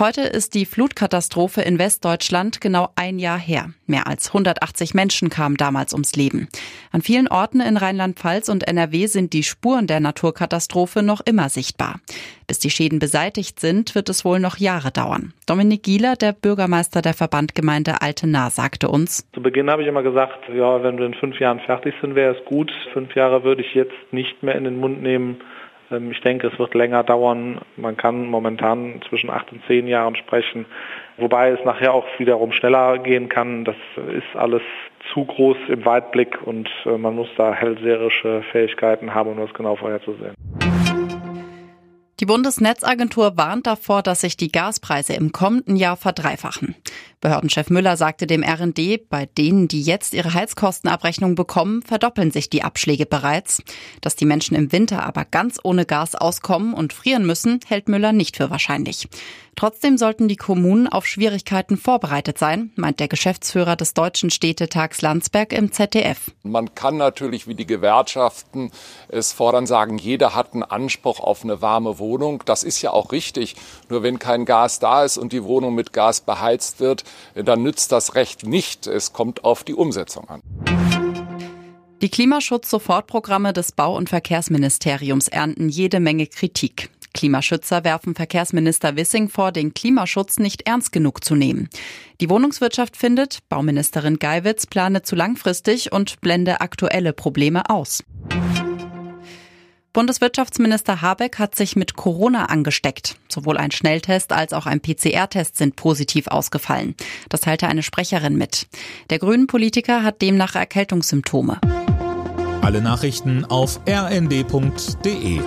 Heute ist die Flutkatastrophe in Westdeutschland genau ein Jahr her. Mehr als 180 Menschen kamen damals ums Leben. An vielen Orten in Rheinland-Pfalz und NRW sind die Spuren der Naturkatastrophe noch immer sichtbar. Bis die Schäden beseitigt sind, wird es wohl noch Jahre dauern. Dominik Gieler, der Bürgermeister der Verbandgemeinde Altena, sagte uns. Zu Beginn habe ich immer gesagt, ja, wenn wir in fünf Jahren fertig sind, wäre es gut. Fünf Jahre würde ich jetzt nicht mehr in den Mund nehmen ich denke, es wird länger dauern. Man kann momentan zwischen acht und zehn Jahren sprechen, wobei es nachher auch wiederum schneller gehen kann. Das ist alles zu groß im Weitblick und äh, man muss da hellseherische Fähigkeiten haben, um das genau vorherzusehen. Die Bundesnetzagentur warnt davor, dass sich die Gaspreise im kommenden Jahr verdreifachen. Behördenchef Müller sagte dem RND, bei denen, die jetzt ihre Heizkostenabrechnung bekommen, verdoppeln sich die Abschläge bereits. Dass die Menschen im Winter aber ganz ohne Gas auskommen und frieren müssen, hält Müller nicht für wahrscheinlich. Trotzdem sollten die Kommunen auf Schwierigkeiten vorbereitet sein, meint der Geschäftsführer des Deutschen Städtetags Landsberg im ZDF. Man kann natürlich, wie die Gewerkschaften es fordern, sagen, jeder hat einen Anspruch auf eine warme Wohnung. Das ist ja auch richtig. Nur wenn kein Gas da ist und die Wohnung mit Gas beheizt wird, dann nützt das Recht nicht. Es kommt auf die Umsetzung an. Die Klimaschutz-Sofortprogramme des Bau- und Verkehrsministeriums ernten jede Menge Kritik. Klimaschützer werfen Verkehrsminister Wissing vor, den Klimaschutz nicht ernst genug zu nehmen. Die Wohnungswirtschaft findet, Bauministerin Geiwitz plane zu langfristig und blende aktuelle Probleme aus. Bundeswirtschaftsminister Habeck hat sich mit Corona angesteckt. Sowohl ein Schnelltest als auch ein PCR-Test sind positiv ausgefallen. Das teilte eine Sprecherin mit. Der grünen Politiker hat demnach Erkältungssymptome. Alle Nachrichten auf rnd.de